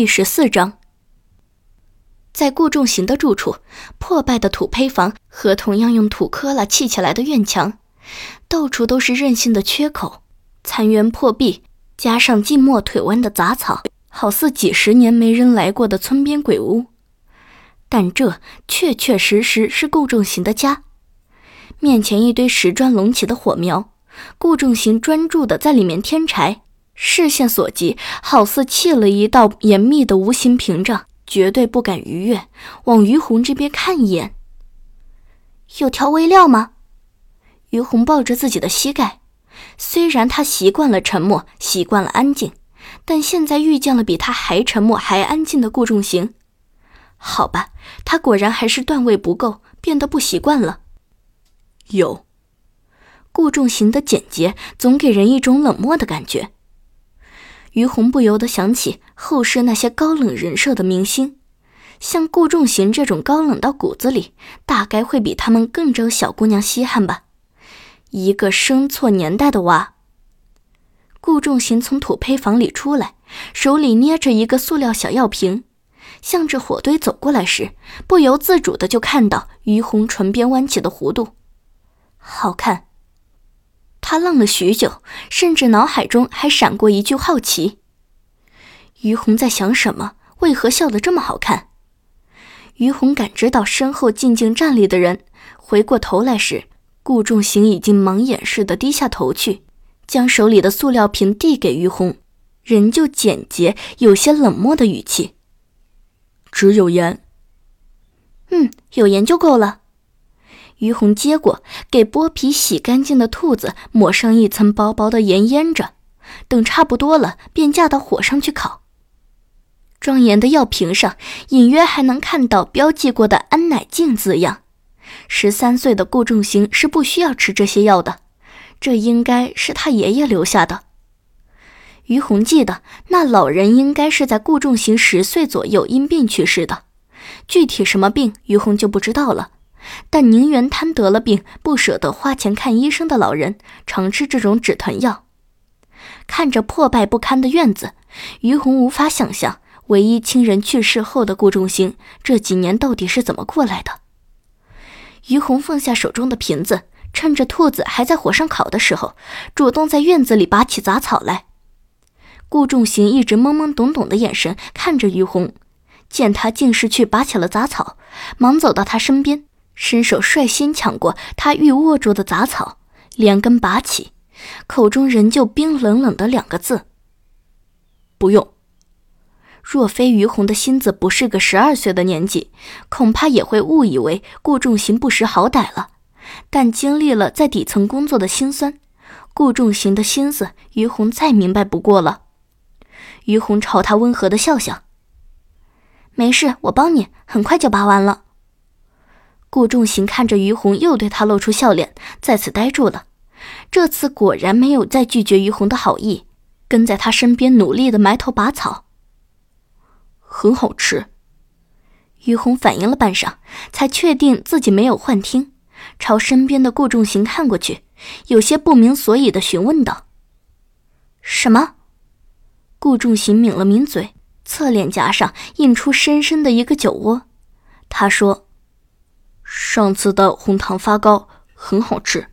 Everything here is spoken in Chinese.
第十四章，在顾仲行的住处，破败的土坯房和同样用土坷垃砌起来的院墙，到处都是韧性的缺口、残垣破壁，加上寂寞腿弯的杂草，好似几十年没人来过的村边鬼屋。但这确确实实是顾仲行的家。面前一堆石砖隆起的火苗，顾仲行专注的在里面添柴。视线所及，好似砌了一道严密的无形屏障，绝对不敢逾越。往于红这边看一眼，有调味料吗？于红抱着自己的膝盖，虽然他习惯了沉默，习惯了安静，但现在遇见了比他还沉默、还安静的顾仲行，好吧，他果然还是段位不够，变得不习惯了。有，顾仲行的简洁总给人一种冷漠的感觉。于红不由得想起后世那些高冷人设的明星，像顾仲行这种高冷到骨子里，大概会比他们更招小姑娘稀罕吧。一个生错年代的娃。顾仲行从土坯房里出来，手里捏着一个塑料小药瓶，向着火堆走过来时，不由自主的就看到于红唇边弯起的弧度，好看。他愣了许久，甚至脑海中还闪过一句好奇：“于红在想什么？为何笑得这么好看？”于红感知到身后静静站立的人，回过头来时，顾仲行已经盲眼似的低下头去，将手里的塑料瓶递给于红，仍旧简洁、有些冷漠的语气：“只有盐。”“嗯，有盐就够了。”于红接过，给剥皮洗干净的兔子抹上一层薄薄的盐，腌着。等差不多了，便架到火上去烤。庄严的药瓶上，隐约还能看到标记过的“安乃净”字样。十三岁的顾仲行是不需要吃这些药的，这应该是他爷爷留下的。于红记得，那老人应该是在顾仲行十岁左右因病去世的，具体什么病，于红就不知道了。但宁元贪得了病，不舍得花钱看医生的老人，常吃这种止疼药。看着破败不堪的院子，于红无法想象，唯一亲人去世后的顾仲行这几年到底是怎么过来的。于红放下手中的瓶子，趁着兔子还在火上烤的时候，主动在院子里拔起杂草来。顾仲行一直懵懵懂懂的眼神看着于红，见他竟是去拔起了杂草，忙走到他身边。伸手率先抢过他欲握住的杂草，连根拔起，口中仍旧冰冷冷的两个字：“不用。”若非于红的心子不是个十二岁的年纪，恐怕也会误以为顾仲行不识好歹了。但经历了在底层工作的辛酸，顾仲行的心思，于红再明白不过了。于红朝他温和的笑笑：“没事，我帮你，很快就拔完了。”顾仲行看着于红，又对他露出笑脸，再次呆住了。这次果然没有再拒绝于红的好意，跟在他身边努力的埋头拔草。很好吃。于红反应了半晌，才确定自己没有幻听，朝身边的顾仲行看过去，有些不明所以的询问道：“什么？”顾仲行抿了抿嘴，侧脸颊上印出深深的一个酒窝。他说。上次的红糖发糕很好吃。